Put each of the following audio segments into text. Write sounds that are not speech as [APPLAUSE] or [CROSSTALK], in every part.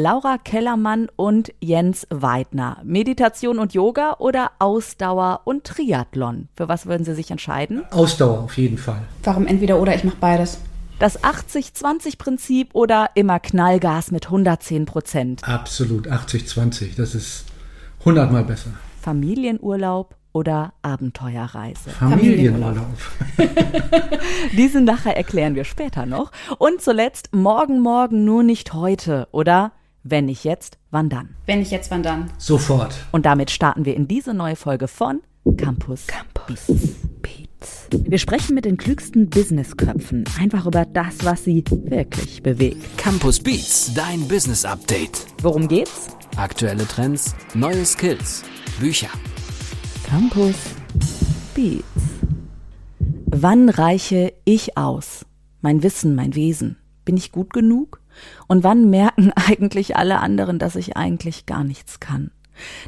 Laura Kellermann und Jens Weidner. Meditation und Yoga oder Ausdauer und Triathlon? Für was würden Sie sich entscheiden? Ausdauer auf jeden Fall. Warum entweder oder? Ich mache beides. Das 80-20-Prinzip oder immer Knallgas mit 110 Prozent? Absolut, 80-20. Das ist hundertmal besser. Familienurlaub oder Abenteuerreise? Familienurlaub. [LAUGHS] Diesen nachher erklären wir später noch. Und zuletzt morgen, morgen, nur nicht heute oder wenn nicht jetzt, wann dann? Wenn nicht jetzt, wann dann? Sofort. Und damit starten wir in diese neue Folge von Campus, Campus Beats. Wir sprechen mit den klügsten Businessköpfen einfach über das, was sie wirklich bewegt. Campus Beats, dein Business Update. Worum geht's? Aktuelle Trends, neue Skills, Bücher. Campus Beats. Wann reiche ich aus? Mein Wissen, mein Wesen. Bin ich gut genug? Und wann merken [LAUGHS] eigentlich alle anderen, dass ich eigentlich gar nichts kann?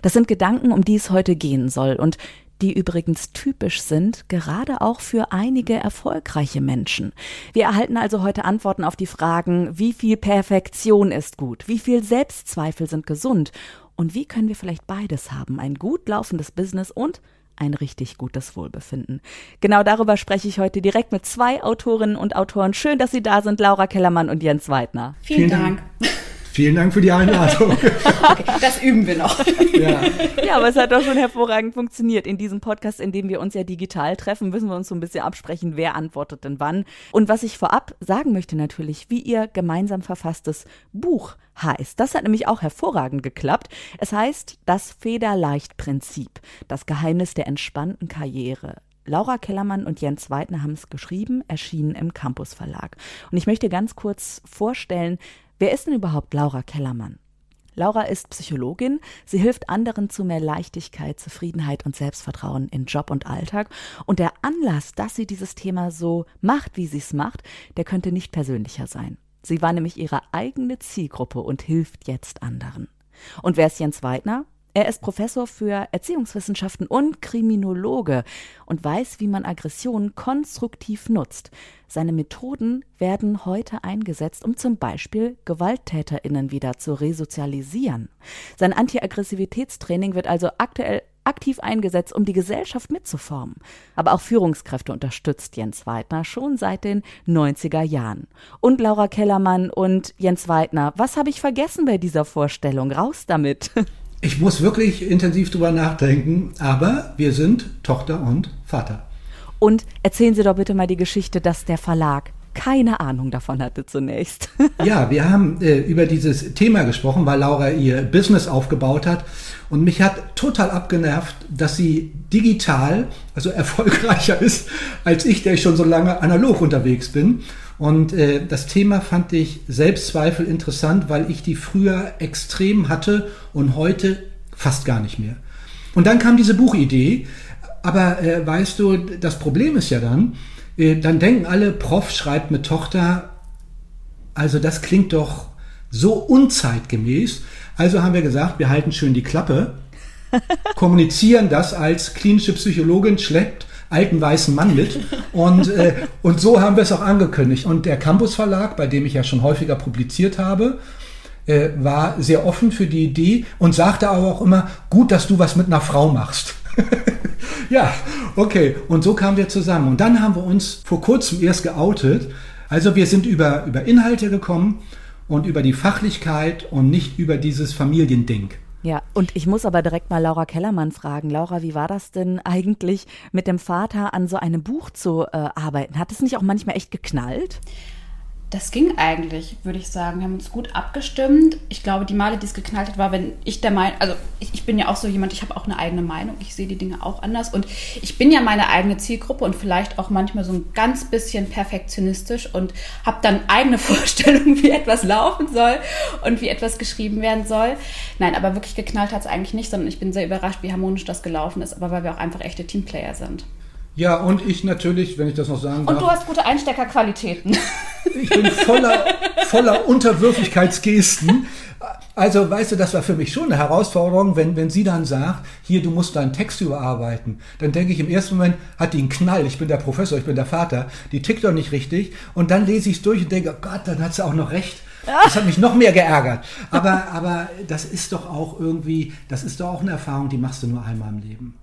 Das sind Gedanken, um die es heute gehen soll und die übrigens typisch sind, gerade auch für einige erfolgreiche Menschen. Wir erhalten also heute Antworten auf die Fragen, wie viel Perfektion ist gut, wie viel Selbstzweifel sind gesund und wie können wir vielleicht beides haben, ein gut laufendes Business und ein richtig gutes Wohlbefinden. Genau darüber spreche ich heute direkt mit zwei Autorinnen und Autoren. Schön, dass Sie da sind, Laura Kellermann und Jens Weidner. Vielen, Vielen Dank. Dank. Vielen Dank für die Einladung. [LAUGHS] okay, das üben wir noch. Ja. ja, aber es hat doch schon hervorragend funktioniert. In diesem Podcast, in dem wir uns ja digital treffen, müssen wir uns so ein bisschen absprechen, wer antwortet denn wann. Und was ich vorab sagen möchte natürlich, wie ihr gemeinsam verfasstes Buch heißt. Das hat nämlich auch hervorragend geklappt. Es heißt das Federleicht-Prinzip, das Geheimnis der entspannten Karriere. Laura Kellermann und Jens Weidner haben es geschrieben, erschienen im Campus Verlag. Und ich möchte ganz kurz vorstellen, Wer ist denn überhaupt Laura Kellermann? Laura ist Psychologin. Sie hilft anderen zu mehr Leichtigkeit, Zufriedenheit und Selbstvertrauen in Job und Alltag. Und der Anlass, dass sie dieses Thema so macht, wie sie es macht, der könnte nicht persönlicher sein. Sie war nämlich ihre eigene Zielgruppe und hilft jetzt anderen. Und wer ist Jens Weidner? Er ist Professor für Erziehungswissenschaften und Kriminologe und weiß, wie man Aggressionen konstruktiv nutzt. Seine Methoden werden heute eingesetzt, um zum Beispiel GewalttäterInnen wieder zu resozialisieren. Sein Antiaggressivitätstraining wird also aktuell aktiv eingesetzt, um die Gesellschaft mitzuformen. Aber auch Führungskräfte unterstützt Jens Weidner schon seit den 90er Jahren. Und Laura Kellermann und Jens Weidner, was habe ich vergessen bei dieser Vorstellung? Raus damit! [LAUGHS] Ich muss wirklich intensiv drüber nachdenken, aber wir sind Tochter und Vater. Und erzählen Sie doch bitte mal die Geschichte, dass der Verlag keine Ahnung davon hatte zunächst. [LAUGHS] ja, wir haben äh, über dieses Thema gesprochen, weil Laura ihr Business aufgebaut hat. Und mich hat total abgenervt, dass sie digital, also erfolgreicher [LAUGHS] ist als ich, der ich schon so lange analog unterwegs bin. Und äh, das Thema fand ich Selbstzweifel interessant, weil ich die früher extrem hatte und heute fast gar nicht mehr. Und dann kam diese Buchidee. Aber äh, weißt du, das Problem ist ja dann, äh, dann denken alle, Prof schreibt mit Tochter, also das klingt doch so unzeitgemäß. Also haben wir gesagt, wir halten schön die Klappe, [LAUGHS] kommunizieren das als klinische Psychologin, schleppt alten weißen Mann mit. Und, äh, und so haben wir es auch angekündigt. Und der Campus Verlag, bei dem ich ja schon häufiger publiziert habe, äh, war sehr offen für die Idee und sagte aber auch immer, gut, dass du was mit einer Frau machst. [LAUGHS] ja, okay. Und so kamen wir zusammen. Und dann haben wir uns vor kurzem erst geoutet. Also wir sind über, über Inhalte gekommen und über die Fachlichkeit und nicht über dieses Familiending. Ja, und ich muss aber direkt mal Laura Kellermann fragen. Laura, wie war das denn eigentlich mit dem Vater an so einem Buch zu äh, arbeiten? Hat es nicht auch manchmal echt geknallt? Das ging eigentlich, würde ich sagen. Wir haben uns gut abgestimmt. Ich glaube, die Male, die es geknallt hat, war, wenn ich der Meinung, also ich, ich, bin ja auch so jemand, ich habe auch eine eigene Meinung, ich sehe die Dinge auch anders und ich bin ja meine eigene Zielgruppe und vielleicht auch manchmal so ein ganz bisschen perfektionistisch und habe dann eigene [LAUGHS] Vorstellungen, wie etwas laufen soll und wie etwas geschrieben werden soll. Nein, aber wirklich geknallt hat es eigentlich nicht, sondern ich bin sehr überrascht, wie harmonisch das gelaufen ist, aber weil wir auch einfach echte Teamplayer sind. Ja, und ich natürlich, wenn ich das noch sagen darf. Und du hast gute Einsteckerqualitäten. [LAUGHS] Ich bin voller, voller Unterwürfigkeitsgesten. Also, weißt du, das war für mich schon eine Herausforderung, wenn, wenn sie dann sagt, hier, du musst deinen Text überarbeiten. Dann denke ich im ersten Moment, hat die einen Knall, ich bin der Professor, ich bin der Vater, die tickt doch nicht richtig. Und dann lese ich es durch und denke, oh Gott, dann hat sie auch noch recht. Das hat mich noch mehr geärgert. Aber, aber das ist doch auch irgendwie, das ist doch auch eine Erfahrung, die machst du nur einmal im Leben.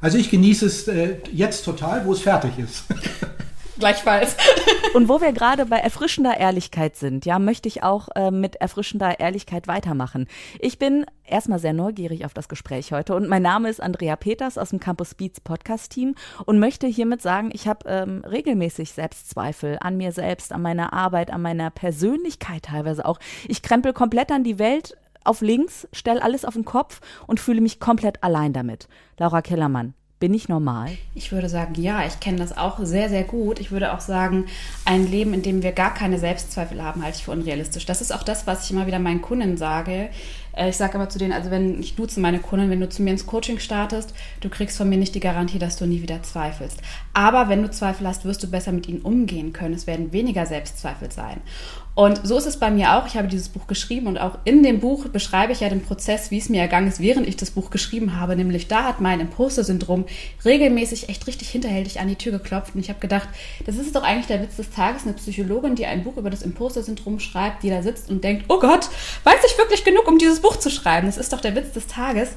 Also ich genieße es äh, jetzt total, wo es fertig ist. [LAUGHS] Gleichfalls. [LAUGHS] Und wo wir gerade bei erfrischender Ehrlichkeit sind, ja, möchte ich auch äh, mit erfrischender Ehrlichkeit weitermachen. Ich bin erstmal sehr neugierig auf das Gespräch heute und mein Name ist Andrea Peters aus dem Campus Beats Podcast Team und möchte hiermit sagen, ich habe ähm, regelmäßig Selbstzweifel an mir selbst, an meiner Arbeit, an meiner Persönlichkeit teilweise auch. Ich krempel komplett an die Welt auf links, stelle alles auf den Kopf und fühle mich komplett allein damit. Laura Kellermann, bin ich normal? Ich würde sagen, ja, ich kenne das auch sehr, sehr gut. Ich würde auch sagen, ein Leben, in dem wir gar keine Selbstzweifel haben, halte ich für unrealistisch. Das ist auch das, was ich immer wieder meinen Kunden sage. Äh, ich sage aber zu denen, also wenn ich duze meine Kunden, wenn du zu mir ins Coaching startest, du kriegst von mir nicht die Garantie, dass du nie wieder zweifelst. Aber wenn du Zweifel hast, wirst du besser mit ihnen umgehen können. Es werden weniger Selbstzweifel sein. Und so ist es bei mir auch. Ich habe dieses Buch geschrieben und auch in dem Buch beschreibe ich ja den Prozess, wie es mir ergangen ist, während ich das Buch geschrieben habe. Nämlich da hat mein Imposter-Syndrom regelmäßig echt richtig hinterhältig an die Tür geklopft. Und ich habe gedacht, das ist doch eigentlich der Witz des Tages, eine Psychologin, die ein Buch über das Imposter-Syndrom schreibt, die da sitzt und denkt, oh Gott, weiß ich wirklich genug, um dieses Buch zu schreiben? Das ist doch der Witz des Tages.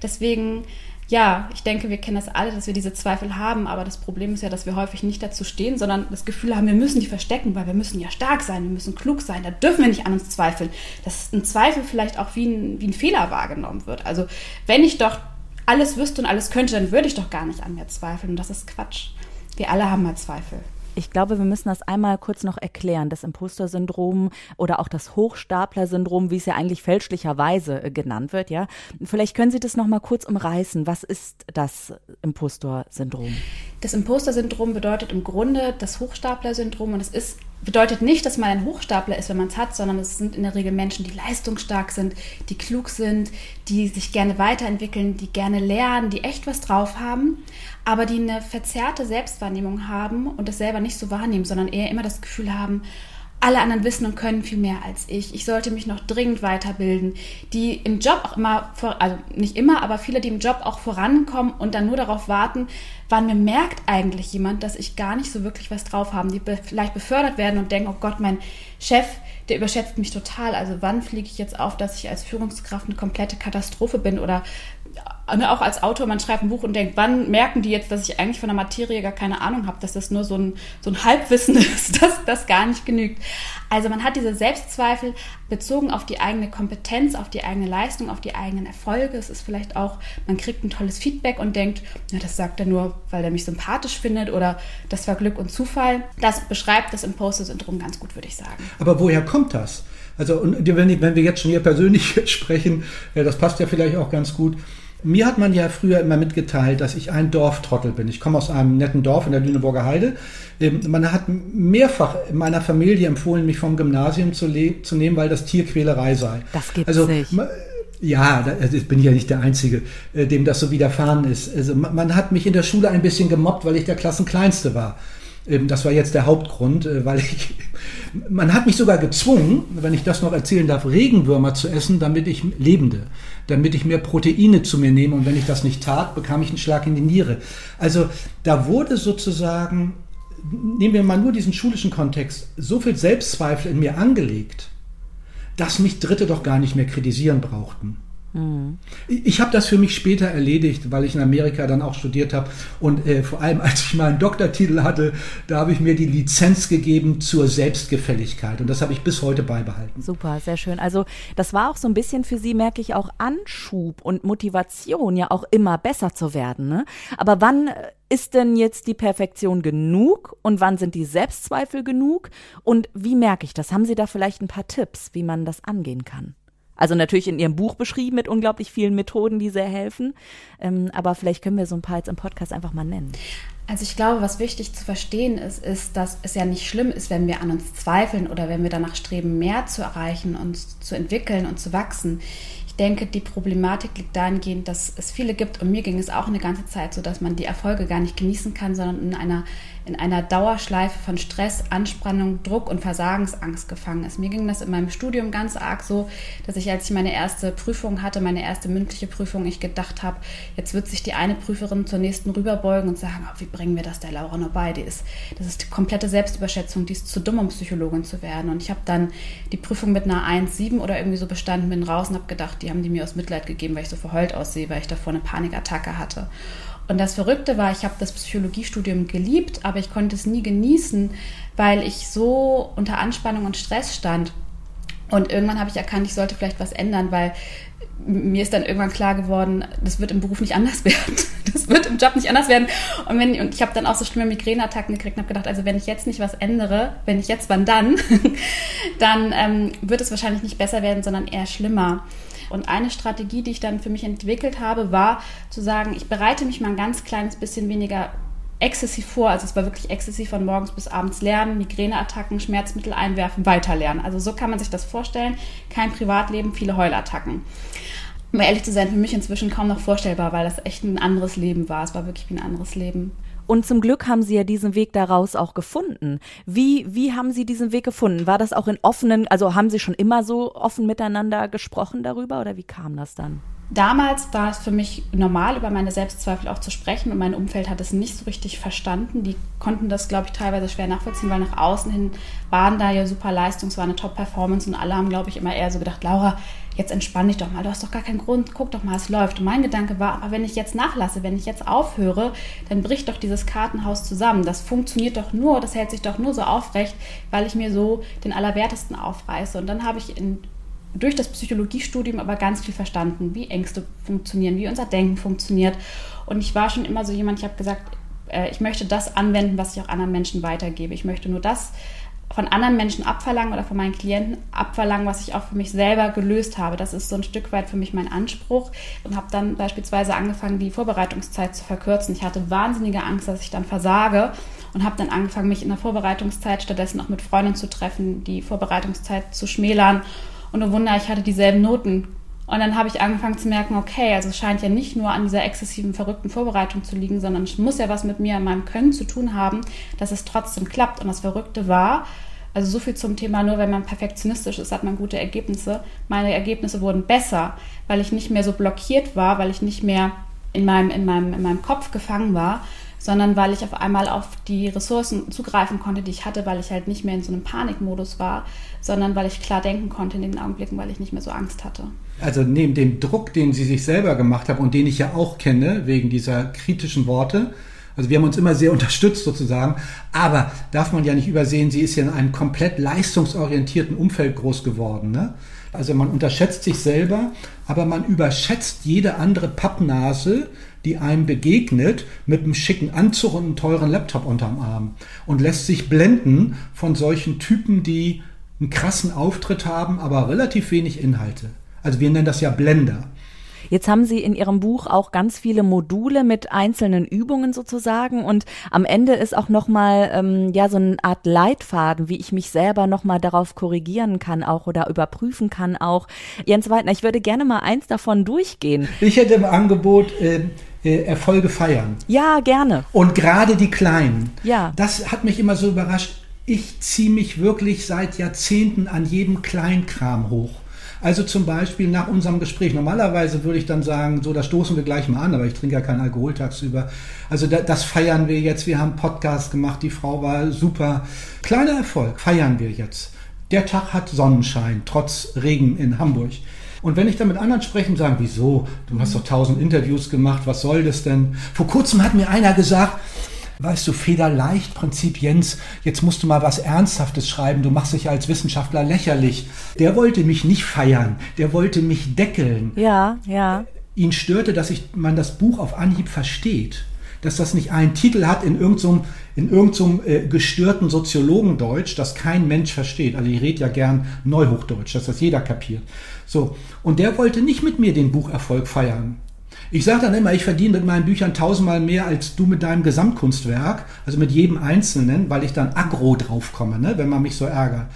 Deswegen ja, ich denke, wir kennen das alle, dass wir diese Zweifel haben, aber das Problem ist ja, dass wir häufig nicht dazu stehen, sondern das Gefühl haben, wir müssen die verstecken, weil wir müssen ja stark sein, wir müssen klug sein, da dürfen wir nicht an uns zweifeln. Dass ein Zweifel vielleicht auch wie ein, wie ein Fehler wahrgenommen wird. Also wenn ich doch alles wüsste und alles könnte, dann würde ich doch gar nicht an mir zweifeln und das ist Quatsch. Wir alle haben mal Zweifel. Ich glaube, wir müssen das einmal kurz noch erklären. Das Imposter-Syndrom oder auch das Hochstapler-Syndrom, wie es ja eigentlich fälschlicherweise äh, genannt wird, ja. Vielleicht können Sie das noch mal kurz umreißen. Was ist das Imposter-Syndrom? Das Imposter-Syndrom bedeutet im Grunde das Hochstapler-Syndrom und es ist bedeutet nicht, dass man ein Hochstapler ist, wenn man es hat, sondern es sind in der Regel Menschen, die leistungsstark sind, die klug sind, die sich gerne weiterentwickeln, die gerne lernen, die echt was drauf haben, aber die eine verzerrte Selbstwahrnehmung haben und das selber nicht so wahrnehmen, sondern eher immer das Gefühl haben, alle anderen wissen und können viel mehr als ich. Ich sollte mich noch dringend weiterbilden. Die im Job auch immer, also nicht immer, aber viele, die im Job auch vorankommen und dann nur darauf warten, wann mir merkt eigentlich jemand, dass ich gar nicht so wirklich was drauf habe. Die vielleicht befördert werden und denken, oh Gott, mein Chef, der überschätzt mich total. Also wann fliege ich jetzt auf, dass ich als Führungskraft eine komplette Katastrophe bin oder auch als Autor, man schreibt ein Buch und denkt, wann merken die jetzt, dass ich eigentlich von der Materie gar keine Ahnung habe, dass das nur so ein, so ein Halbwissen [LAUGHS] ist, dass das gar nicht genügt. Also man hat diese Selbstzweifel bezogen auf die eigene Kompetenz, auf die eigene Leistung, auf die eigenen Erfolge. Es ist vielleicht auch, man kriegt ein tolles Feedback und denkt, ja, das sagt er nur, weil er mich sympathisch findet oder das war Glück und Zufall. Das beschreibt das Imposter-Syndrom ganz gut, würde ich sagen. Aber woher kommt das? Also, und wenn, wenn wir jetzt schon hier persönlich [LAUGHS] sprechen, das passt ja vielleicht auch ganz gut. Mir hat man ja früher immer mitgeteilt, dass ich ein Dorftrottel bin. Ich komme aus einem netten Dorf in der Lüneburger Heide. Ähm, man hat mehrfach in meiner Familie empfohlen, mich vom Gymnasium zu, zu nehmen, weil das Tierquälerei sei. Das gibt's also, nicht. Ja, also bin ich ja nicht der Einzige, äh, dem das so widerfahren ist. Also man hat mich in der Schule ein bisschen gemobbt, weil ich der Klassenkleinste war. Das war jetzt der Hauptgrund, äh, weil ich, man hat mich sogar gezwungen, wenn ich das noch erzählen darf, Regenwürmer zu essen, damit ich lebende, damit ich mehr Proteine zu mir nehme. Und wenn ich das nicht tat, bekam ich einen Schlag in die Niere. Also da wurde sozusagen, nehmen wir mal nur diesen schulischen Kontext, so viel Selbstzweifel in mir angelegt, dass mich Dritte doch gar nicht mehr kritisieren brauchten. Mhm. Ich habe das für mich später erledigt, weil ich in Amerika dann auch studiert habe. Und äh, vor allem, [LAUGHS] als ich meinen Doktortitel hatte, da habe ich mir die Lizenz gegeben zur Selbstgefälligkeit. Und das habe ich bis heute beibehalten. Super, sehr schön. Also das war auch so ein bisschen für Sie, merke ich, auch Anschub und Motivation, ja auch immer besser zu werden. Ne? Aber wann ist denn jetzt die Perfektion genug und wann sind die Selbstzweifel genug? Und wie merke ich das? Haben Sie da vielleicht ein paar Tipps, wie man das angehen kann? Also natürlich in ihrem Buch beschrieben mit unglaublich vielen Methoden, die sehr helfen. Ähm, aber vielleicht können wir so ein paar jetzt im Podcast einfach mal nennen. Also ich glaube, was wichtig zu verstehen ist, ist, dass es ja nicht schlimm ist, wenn wir an uns zweifeln oder wenn wir danach streben, mehr zu erreichen, uns zu entwickeln und zu wachsen denke, die Problematik liegt dahingehend, dass es viele gibt und mir ging es auch eine ganze Zeit so, dass man die Erfolge gar nicht genießen kann, sondern in einer in einer Dauerschleife von Stress, Anspannung, Druck und Versagensangst gefangen ist. Mir ging das in meinem Studium ganz arg so, dass ich, als ich meine erste Prüfung hatte, meine erste mündliche Prüfung, ich gedacht habe, jetzt wird sich die eine Prüferin zur nächsten rüberbeugen und sagen, oh, wie bringen wir das der Laura noch bei? Die ist, das ist die komplette Selbstüberschätzung, die ist zu dumm, um Psychologin zu werden. Und ich habe dann die Prüfung mit einer 1,7 oder irgendwie so bestanden, bin raus und habe gedacht, die haben die mir aus Mitleid gegeben, weil ich so verheult aussehe, weil ich davor eine Panikattacke hatte. Und das Verrückte war, ich habe das Psychologiestudium geliebt, aber ich konnte es nie genießen, weil ich so unter Anspannung und Stress stand. Und irgendwann habe ich erkannt, ich sollte vielleicht was ändern, weil mir ist dann irgendwann klar geworden, das wird im Beruf nicht anders [LAUGHS] werden. Das wird im Job nicht anders werden. Und, wenn, und ich habe dann auch so schlimme Migräneattacken gekriegt und habe gedacht, also wenn ich jetzt nicht was ändere, wenn ich jetzt, wann dann, [LAUGHS] dann ähm, wird es wahrscheinlich nicht besser werden, sondern eher schlimmer. Und eine Strategie, die ich dann für mich entwickelt habe, war zu sagen, ich bereite mich mal ein ganz kleines bisschen weniger exzessiv vor. Also es war wirklich exzessiv von morgens bis abends lernen, Migräneattacken, Schmerzmittel einwerfen, weiterlernen. Also so kann man sich das vorstellen. Kein Privatleben, viele Heulattacken. Um ehrlich zu sein, für mich inzwischen kaum noch vorstellbar, weil das echt ein anderes Leben war. Es war wirklich wie ein anderes Leben. Und zum Glück haben Sie ja diesen Weg daraus auch gefunden. Wie, wie haben Sie diesen Weg gefunden? War das auch in offenen, also haben Sie schon immer so offen miteinander gesprochen darüber oder wie kam das dann? Damals war es für mich normal, über meine Selbstzweifel auch zu sprechen und mein Umfeld hat es nicht so richtig verstanden. Die konnten das, glaube ich, teilweise schwer nachvollziehen, weil nach außen hin waren da ja super Leistung, es war eine Top-Performance und alle haben, glaube ich, immer eher so gedacht, Laura, jetzt entspann dich doch mal, du hast doch gar keinen Grund, guck doch mal, es läuft. Und mein Gedanke war, aber wenn ich jetzt nachlasse, wenn ich jetzt aufhöre, dann bricht doch dieses Kartenhaus zusammen. Das funktioniert doch nur, das hält sich doch nur so aufrecht, weil ich mir so den Allerwertesten aufreiße. Und dann habe ich in durch das Psychologiestudium aber ganz viel verstanden, wie Ängste funktionieren, wie unser Denken funktioniert. Und ich war schon immer so jemand, ich habe gesagt, äh, ich möchte das anwenden, was ich auch anderen Menschen weitergebe. Ich möchte nur das von anderen Menschen abverlangen oder von meinen Klienten abverlangen, was ich auch für mich selber gelöst habe. Das ist so ein Stück weit für mich mein Anspruch und habe dann beispielsweise angefangen, die Vorbereitungszeit zu verkürzen. Ich hatte wahnsinnige Angst, dass ich dann versage und habe dann angefangen, mich in der Vorbereitungszeit stattdessen auch mit Freunden zu treffen, die Vorbereitungszeit zu schmälern und oh Wunder, ich hatte dieselben Noten. Und dann habe ich angefangen zu merken, okay, also es scheint ja nicht nur an dieser exzessiven, verrückten Vorbereitung zu liegen, sondern es muss ja was mit mir in meinem Können zu tun haben, dass es trotzdem klappt. Und das Verrückte war, also so viel zum Thema, nur wenn man perfektionistisch ist, hat man gute Ergebnisse. Meine Ergebnisse wurden besser, weil ich nicht mehr so blockiert war, weil ich nicht mehr in meinem, in meinem, in meinem Kopf gefangen war, sondern weil ich auf einmal auf die Ressourcen zugreifen konnte, die ich hatte, weil ich halt nicht mehr in so einem Panikmodus war, sondern weil ich klar denken konnte in den Augenblicken, weil ich nicht mehr so Angst hatte. Also neben dem Druck, den Sie sich selber gemacht haben und den ich ja auch kenne, wegen dieser kritischen Worte, also wir haben uns immer sehr [LAUGHS] unterstützt sozusagen, aber darf man ja nicht übersehen, sie ist ja in einem komplett leistungsorientierten Umfeld groß geworden. Ne? Also man unterschätzt sich selber, aber man überschätzt jede andere Pappnase, die einem begegnet mit einem schicken Anzug und einem teuren Laptop unterm Arm und lässt sich blenden von solchen Typen, die einen krassen Auftritt haben, aber relativ wenig Inhalte. Also wir nennen das ja Blender. Jetzt haben Sie in Ihrem Buch auch ganz viele Module mit einzelnen Übungen sozusagen und am Ende ist auch nochmal ähm, ja so eine Art Leitfaden, wie ich mich selber nochmal darauf korrigieren kann auch oder überprüfen kann auch. Jens Weidner, ich würde gerne mal eins davon durchgehen. Ich hätte im Angebot äh, äh, Erfolge feiern. Ja, gerne. Und gerade die kleinen. Ja. Das hat mich immer so überrascht. Ich ziehe mich wirklich seit Jahrzehnten an jedem Kleinkram hoch. Also zum Beispiel nach unserem Gespräch. Normalerweise würde ich dann sagen, so, das stoßen wir gleich mal an, aber ich trinke ja keinen Alkohol tagsüber. Also da, das feiern wir jetzt. Wir haben Podcast gemacht, die Frau war super. Kleiner Erfolg, feiern wir jetzt. Der Tag hat Sonnenschein, trotz Regen in Hamburg. Und wenn ich dann mit anderen spreche und sagen, wieso? Du hast doch tausend Interviews gemacht, was soll das denn? Vor kurzem hat mir einer gesagt, Weißt du, federleicht, Prinzip Jens, jetzt musst du mal was Ernsthaftes schreiben, du machst dich als Wissenschaftler lächerlich. Der wollte mich nicht feiern, der wollte mich deckeln. Ja, ja. Ihn störte, dass ich, man das Buch auf Anhieb versteht. Dass das nicht einen Titel hat in irgendeinem in irgendeinem äh, gestörten Soziologendeutsch, das kein Mensch versteht. Also ich rede ja gern Neuhochdeutsch, dass das jeder kapiert. So. Und der wollte nicht mit mir den Bucherfolg feiern. Ich sage dann immer, ich verdiene mit meinen Büchern tausendmal mehr als du mit deinem Gesamtkunstwerk, also mit jedem Einzelnen, weil ich dann aggro draufkomme, ne, wenn man mich so ärgert.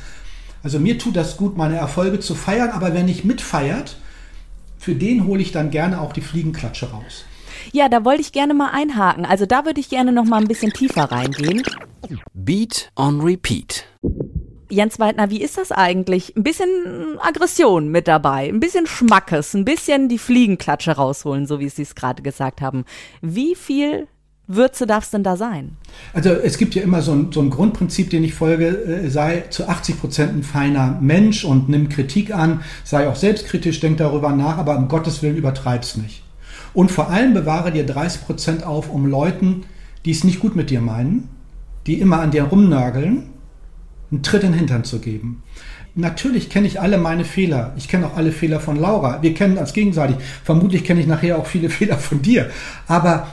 Also mir tut das gut, meine Erfolge zu feiern, aber wenn nicht mitfeiert, für den hole ich dann gerne auch die Fliegenklatsche raus. Ja, da wollte ich gerne mal einhaken. Also da würde ich gerne noch mal ein bisschen tiefer reingehen. Beat on Repeat. Jens Weidner, wie ist das eigentlich? Ein bisschen Aggression mit dabei, ein bisschen Schmackes, ein bisschen die Fliegenklatsche rausholen, so wie Sie es gerade gesagt haben. Wie viel Würze darf es denn da sein? Also es gibt ja immer so ein, so ein Grundprinzip, den ich folge, äh, sei zu 80 Prozent ein feiner Mensch und nimm Kritik an, sei auch selbstkritisch, denk darüber nach, aber um Gottes Willen übertreib's nicht. Und vor allem bewahre dir 30 Prozent auf, um Leuten, die es nicht gut mit dir meinen, die immer an dir rumnörgeln, einen Tritt in den Hintern zu geben. Natürlich kenne ich alle meine Fehler. Ich kenne auch alle Fehler von Laura. Wir kennen uns gegenseitig. Vermutlich kenne ich nachher auch viele [LAUGHS] Fehler von dir. Aber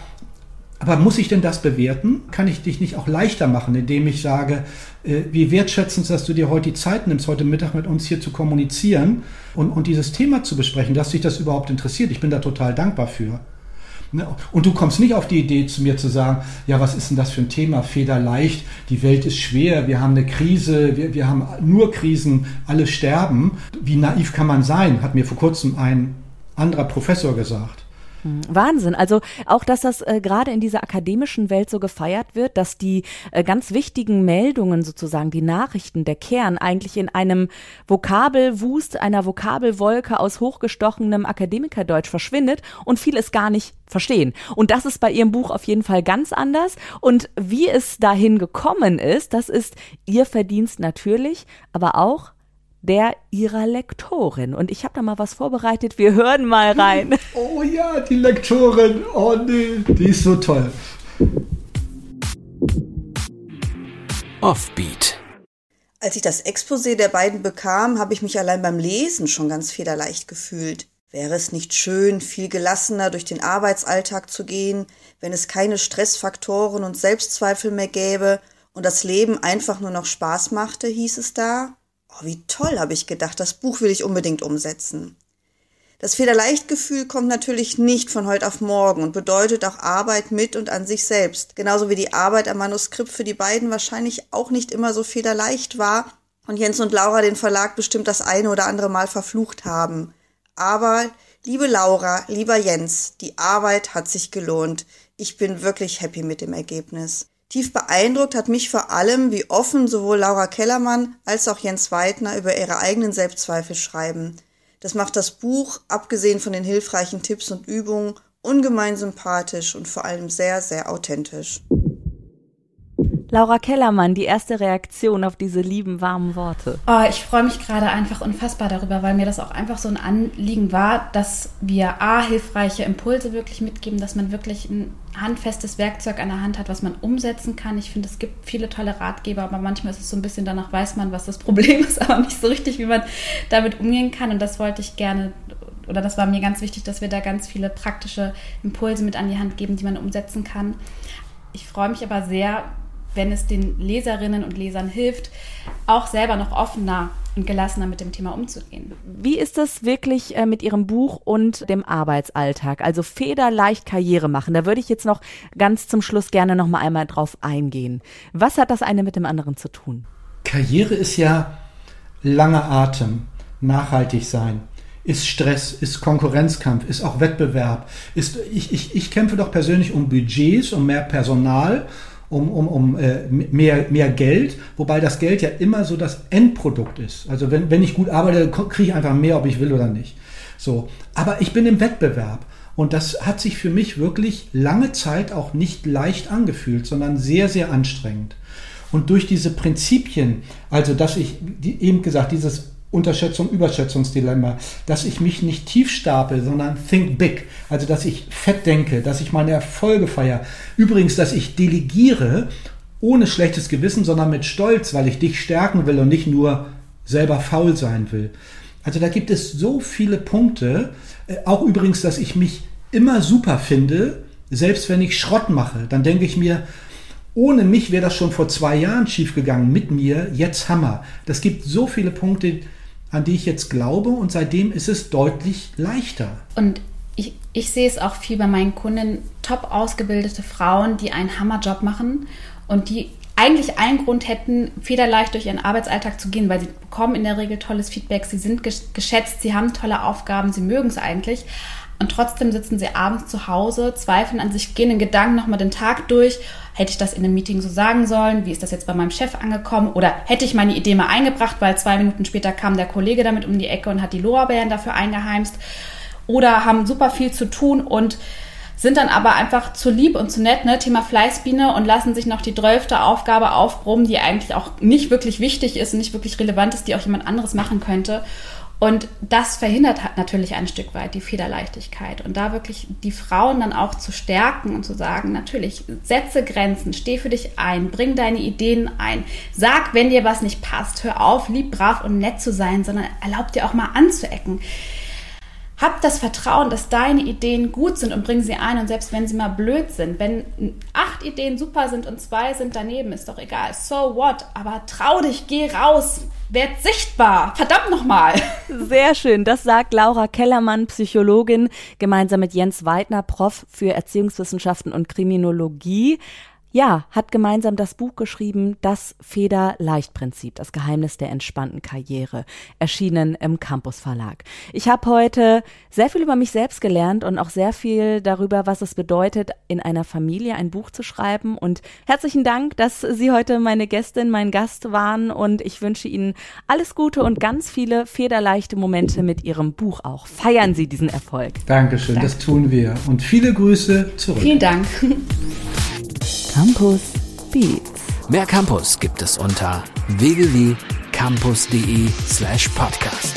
aber muss ich denn das bewerten? Kann ich dich nicht auch leichter machen, indem ich sage, äh, wie wertschätzend, dass du dir heute die Zeit nimmst, heute Mittag mit uns hier zu kommunizieren und, und dieses Thema zu besprechen, dass dich das überhaupt interessiert. Ich bin da total dankbar für. Ne? Und du kommst nicht auf die Idee zu mir zu sagen, ja, was ist denn das für ein Thema? Federleicht, die Welt ist schwer, wir haben eine Krise, wir, wir haben nur Krisen, alle sterben. Wie naiv kann man sein, hat mir vor kurzem ein anderer Professor gesagt. Hm, Wahnsinn. Also auch, dass das äh, gerade in dieser akademischen Welt so gefeiert wird, dass die äh, ganz wichtigen Meldungen sozusagen, die Nachrichten, der Kern eigentlich in einem Vokabelwust, einer Vokabelwolke aus hochgestochenem Akademikerdeutsch verschwindet und viele es gar nicht verstehen. Und das ist bei Ihrem Buch auf jeden Fall ganz anders. Und wie es dahin gekommen ist, das ist Ihr Verdienst natürlich, aber auch der ihrer Lektorin. Und ich habe da mal was vorbereitet. Wir hören mal rein. [LAUGHS] Oh ja, die Lektorin. Oh nee, die ist so toll. Offbeat. Als ich das Exposé der beiden bekam, habe ich mich allein beim Lesen schon ganz federleicht gefühlt. Wäre es nicht schön, viel gelassener durch den Arbeitsalltag zu gehen, wenn es keine Stressfaktoren und Selbstzweifel mehr gäbe und das Leben einfach nur noch Spaß machte, hieß es da? Oh, wie toll, habe ich gedacht, das Buch will ich unbedingt umsetzen. Das Federleichtgefühl kommt natürlich nicht von heute auf morgen und bedeutet auch Arbeit mit und an sich selbst, genauso wie die Arbeit am Manuskript für die beiden wahrscheinlich auch nicht immer so federleicht war und Jens und Laura den Verlag bestimmt das eine oder andere Mal verflucht haben. Aber, liebe Laura, lieber Jens, die Arbeit hat sich gelohnt. Ich bin wirklich happy mit dem Ergebnis. Tief beeindruckt hat mich vor allem, wie offen sowohl Laura Kellermann als auch Jens Weidner über ihre eigenen Selbstzweifel schreiben. Das macht das Buch, abgesehen von den hilfreichen Tipps und Übungen, ungemein sympathisch und vor allem sehr, sehr authentisch. Laura Kellermann, die erste Reaktion auf diese lieben, warmen Worte. Oh, ich freue mich gerade einfach unfassbar darüber, weil mir das auch einfach so ein Anliegen war, dass wir A, hilfreiche Impulse wirklich mitgeben, dass man wirklich ein handfestes Werkzeug an der Hand hat, was man umsetzen kann. Ich finde, es gibt viele tolle Ratgeber, aber manchmal ist es so ein bisschen, danach weiß man, was das Problem [LAUGHS] ist, aber nicht so richtig, wie man damit umgehen kann. Und das wollte ich gerne oder das war mir ganz wichtig, dass wir da ganz viele praktische Impulse mit an die Hand geben, die man umsetzen kann. Ich freue mich aber sehr, wenn es den Leserinnen und Lesern hilft, auch selber noch offener und gelassener mit dem Thema umzugehen. Wie ist das wirklich äh, mit Ihrem Buch und dem Arbeitsalltag? Also federleicht Karriere machen. Da würde ich jetzt noch ganz zum Schluss gerne noch mal einmal drauf eingehen. Was hat das eine mit dem anderen zu tun? Karriere ist ja langer Atem, nachhaltig sein ist Stress, ist Konkurrenzkampf, ist auch Wettbewerb. Ist, ich, ich, ich kämpfe doch persönlich um Budgets, um mehr Personal um, um, um äh, mehr, mehr Geld, wobei das Geld ja immer so das Endprodukt ist. Also wenn, wenn ich gut arbeite, kriege ich einfach mehr, ob ich will oder nicht. So. Aber ich bin im Wettbewerb. Und das hat sich für mich wirklich lange Zeit auch nicht leicht angefühlt, sondern sehr, sehr anstrengend. Und durch diese Prinzipien, also dass ich, eben gesagt, dieses Unterschätzung, Überschätzungsdilemma, dass ich mich nicht tief stapel, sondern think big, also dass ich fett denke, dass ich meine Erfolge feiere. Übrigens, dass ich delegiere ohne schlechtes Gewissen, sondern mit Stolz, weil ich dich stärken will und nicht nur selber faul sein will. Also da gibt es so viele Punkte, äh, auch übrigens, dass ich mich immer super finde, selbst wenn ich Schrott mache, dann denke ich mir, ohne mich wäre das schon vor zwei Jahren schiefgegangen, mit mir, jetzt Hammer. Das gibt so viele Punkte, an die ich jetzt glaube und seitdem ist es deutlich leichter. Und ich, ich sehe es auch viel bei meinen Kunden, top ausgebildete Frauen, die einen Hammerjob machen und die eigentlich einen Grund hätten, federleicht durch ihren Arbeitsalltag zu gehen, weil sie bekommen in der Regel tolles Feedback, sie sind geschätzt, sie haben tolle Aufgaben, sie mögen es eigentlich. Und trotzdem sitzen sie abends zu Hause, zweifeln an sich, gehen in Gedanken nochmal den Tag durch. Hätte ich das in einem Meeting so sagen sollen? Wie ist das jetzt bei meinem Chef angekommen? Oder hätte ich meine Idee mal eingebracht, weil zwei Minuten später kam der Kollege damit um die Ecke und hat die Lorbeeren dafür eingeheimst? Oder haben super viel zu tun und sind dann aber einfach zu lieb und zu nett, ne, Thema Fleißbiene und lassen sich noch die drölfte Aufgabe aufbrummen, die eigentlich auch nicht wirklich wichtig ist und nicht wirklich relevant ist, die auch jemand anderes machen könnte. Und das verhindert halt natürlich ein Stück weit die Federleichtigkeit. Und da wirklich die Frauen dann auch zu stärken und zu sagen, natürlich, setze Grenzen, steh für dich ein, bring deine Ideen ein, sag, wenn dir was nicht passt, hör auf, lieb, brav und nett zu sein, sondern erlaub dir auch mal anzuecken. Hab das Vertrauen, dass deine Ideen gut sind und bring sie ein. Und selbst wenn sie mal blöd sind, wenn acht Ideen super sind und zwei sind daneben, ist doch egal. So what? Aber trau dich, geh raus, werd sichtbar. Verdammt nochmal. Sehr schön. Das sagt Laura Kellermann, Psychologin, gemeinsam mit Jens Weidner, Prof für Erziehungswissenschaften und Kriminologie ja, hat gemeinsam das Buch geschrieben, Das Feder-Leicht-Prinzip, das Geheimnis der entspannten Karriere, erschienen im Campus Verlag. Ich habe heute sehr viel über mich selbst gelernt und auch sehr viel darüber, was es bedeutet, in einer Familie ein Buch zu schreiben. Und herzlichen Dank, dass Sie heute meine Gästin, mein Gast waren. Und ich wünsche Ihnen alles Gute und ganz viele federleichte Momente mit Ihrem Buch auch. Feiern Sie diesen Erfolg. Dankeschön, Danke. das tun wir. Und viele Grüße zurück. Vielen Dank. Campus Beats. Mehr Campus gibt es unter www.campus.de/podcast.